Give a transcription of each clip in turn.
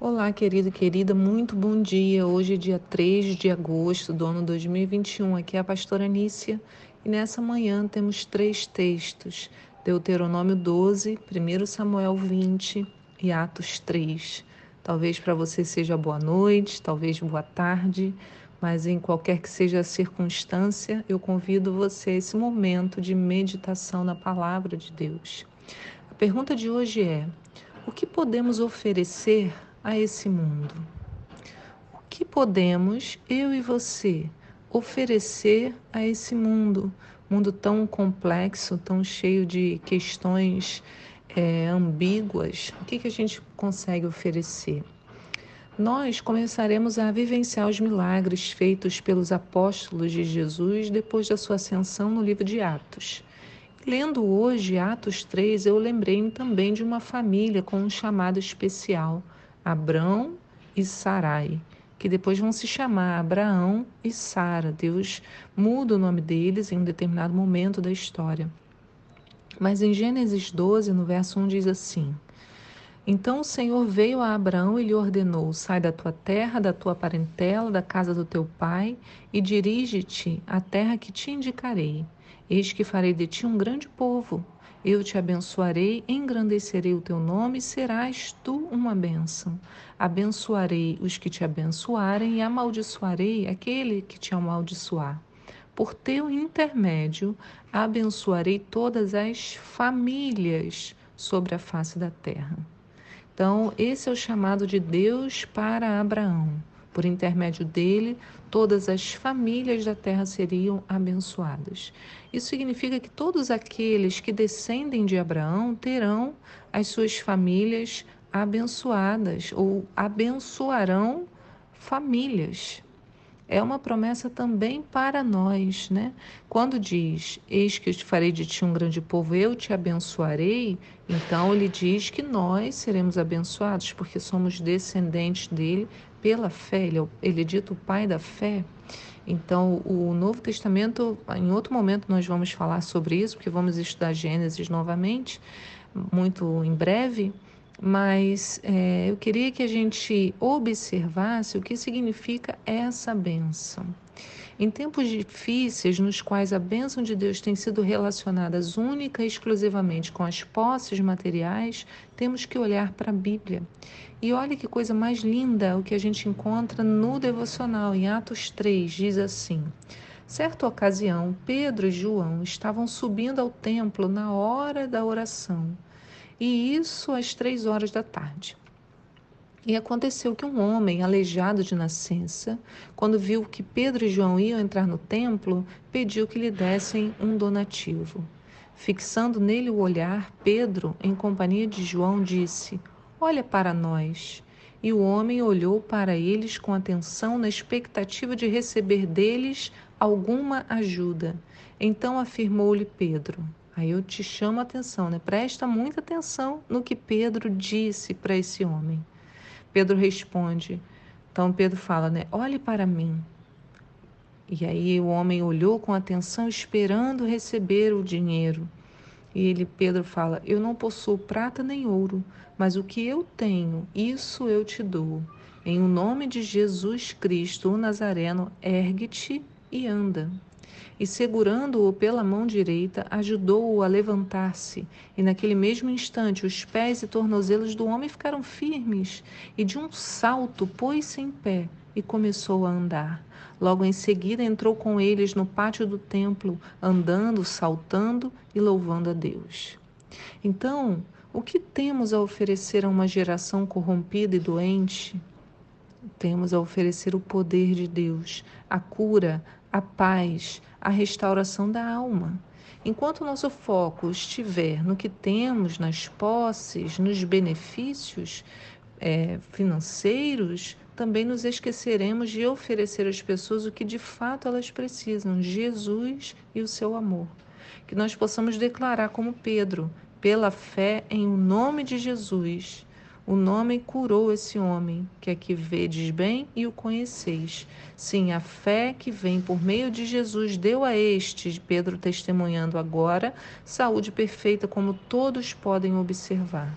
Olá, querido e querida, muito bom dia. Hoje é dia 3 de agosto do ano 2021. Aqui é a pastora Anícia e nessa manhã temos três textos: Deuteronômio 12, 1 Samuel 20 e Atos 3. Talvez para você seja boa noite, talvez boa tarde, mas em qualquer que seja a circunstância, eu convido você a esse momento de meditação na palavra de Deus. A pergunta de hoje é: o que podemos oferecer a esse mundo? O que podemos, eu e você, oferecer a esse mundo? Mundo tão complexo, tão cheio de questões é, ambíguas. O que, que a gente consegue oferecer? Nós começaremos a vivenciar os milagres feitos pelos apóstolos de Jesus depois da sua ascensão no livro de Atos. Lendo hoje Atos 3, eu lembrei também de uma família com um chamado especial, Abrão e Sarai, que depois vão se chamar Abraão e Sara. Deus muda o nome deles em um determinado momento da história. Mas em Gênesis 12, no verso 1, diz assim: Então o Senhor veio a Abraão e lhe ordenou: Sai da tua terra, da tua parentela, da casa do teu pai, e dirige-te à terra que te indicarei. Eis que farei de ti um grande povo. Eu te abençoarei, engrandecerei o teu nome, serás tu uma bênção. Abençoarei os que te abençoarem e amaldiçoarei aquele que te amaldiçoar. Por teu intermédio, abençoarei todas as famílias sobre a face da terra. Então, esse é o chamado de Deus para Abraão. Por intermédio dele, todas as famílias da terra seriam abençoadas. Isso significa que todos aqueles que descendem de Abraão terão as suas famílias abençoadas ou abençoarão famílias. É uma promessa também para nós, né? Quando diz: Eis que eu te farei de ti um grande povo, eu te abençoarei, então ele diz que nós seremos abençoados, porque somos descendentes dele pela fé, ele é, ele é dito o pai da fé. Então, o Novo Testamento, em outro momento nós vamos falar sobre isso, porque vamos estudar Gênesis novamente, muito em breve, mas é, eu queria que a gente observasse o que significa essa bênção. Em tempos difíceis, nos quais a bênção de Deus tem sido relacionada única e exclusivamente com as posses materiais, temos que olhar para a Bíblia. E olha que coisa mais linda o que a gente encontra no devocional, em Atos 3, diz assim. Certa ocasião, Pedro e João estavam subindo ao templo na hora da oração, e isso às três horas da tarde. E aconteceu que um homem, aleijado de nascença, quando viu que Pedro e João iam entrar no templo, pediu que lhe dessem um donativo. Fixando nele o olhar, Pedro, em companhia de João, disse: Olha para nós. E o homem olhou para eles com atenção, na expectativa de receber deles alguma ajuda. Então afirmou-lhe Pedro: Aí eu te chamo a atenção, né? Presta muita atenção no que Pedro disse para esse homem. Pedro responde. Então Pedro fala, né? Olhe para mim. E aí o homem olhou com atenção, esperando receber o dinheiro. E ele, Pedro, fala: Eu não possuo prata nem ouro, mas o que eu tenho, isso eu te dou. Em o nome de Jesus Cristo, o Nazareno, ergue-te e anda e, segurando-o pela mão direita, ajudou-o a levantar-se. E naquele mesmo instante, os pés e tornozelos do homem ficaram firmes, e de um salto pôs-se em pé e começou a andar. Logo em seguida, entrou com eles no pátio do templo, andando, saltando e louvando a Deus. Então, o que temos a oferecer a uma geração corrompida e doente? Temos a oferecer o poder de Deus, a cura, a paz, a restauração da alma. Enquanto o nosso foco estiver no que temos, nas posses, nos benefícios é, financeiros, também nos esqueceremos de oferecer às pessoas o que de fato elas precisam: Jesus e o seu amor. Que nós possamos declarar, como Pedro, pela fé em o nome de Jesus, o nome curou esse homem, que aqui vedes bem e o conheceis. Sim, a fé que vem por meio de Jesus deu a este, Pedro testemunhando agora, saúde perfeita, como todos podem observar.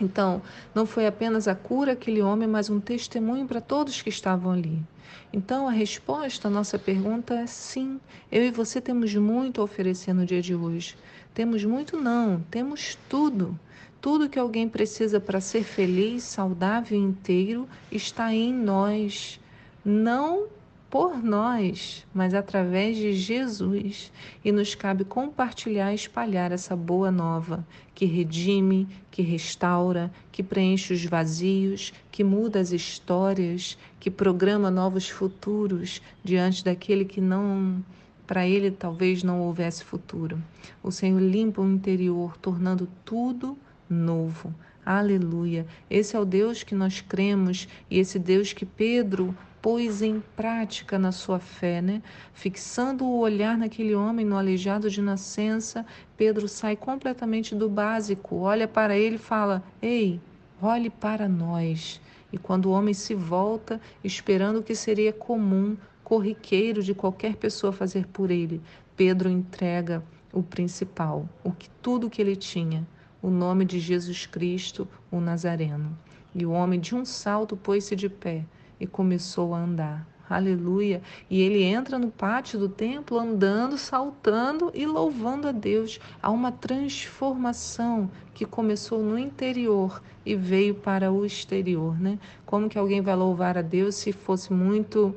Então, não foi apenas a cura aquele homem, mas um testemunho para todos que estavam ali. Então, a resposta à nossa pergunta é sim. Eu e você temos muito a oferecer no dia de hoje. Temos muito, não, temos tudo. Tudo que alguém precisa para ser feliz, saudável e inteiro está em nós. Não por nós, mas através de Jesus. E nos cabe compartilhar e espalhar essa boa nova que redime, que restaura, que preenche os vazios, que muda as histórias, que programa novos futuros diante daquele que não para ele talvez não houvesse futuro. O Senhor limpa o interior, tornando tudo novo. Aleluia. Esse é o Deus que nós cremos e esse Deus que Pedro pôs em prática na sua fé, né? Fixando o olhar naquele homem no aleijado de nascença, Pedro sai completamente do básico, olha para ele e fala: Ei, olhe para nós. E quando o homem se volta, esperando o que seria comum, corriqueiro de qualquer pessoa fazer por ele, Pedro entrega o principal, o que tudo que ele tinha, o nome de Jesus Cristo, o Nazareno. E o homem de um salto pôs-se de pé e começou a andar. Aleluia! E ele entra no pátio do templo andando, saltando e louvando a Deus. Há uma transformação que começou no interior e veio para o exterior, né? Como que alguém vai louvar a Deus se fosse muito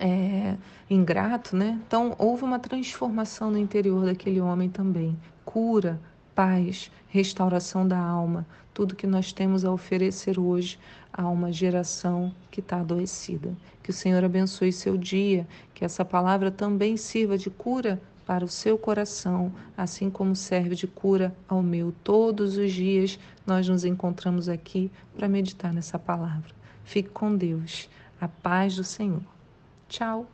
é, ingrato, né? Então houve uma transformação no interior daquele homem também. Cura, paz, restauração da alma, tudo que nós temos a oferecer hoje a uma geração que está adoecida. Que o Senhor abençoe seu dia, que essa palavra também sirva de cura para o seu coração, assim como serve de cura ao meu. Todos os dias nós nos encontramos aqui para meditar nessa palavra. Fique com Deus. A paz do Senhor. Tchau.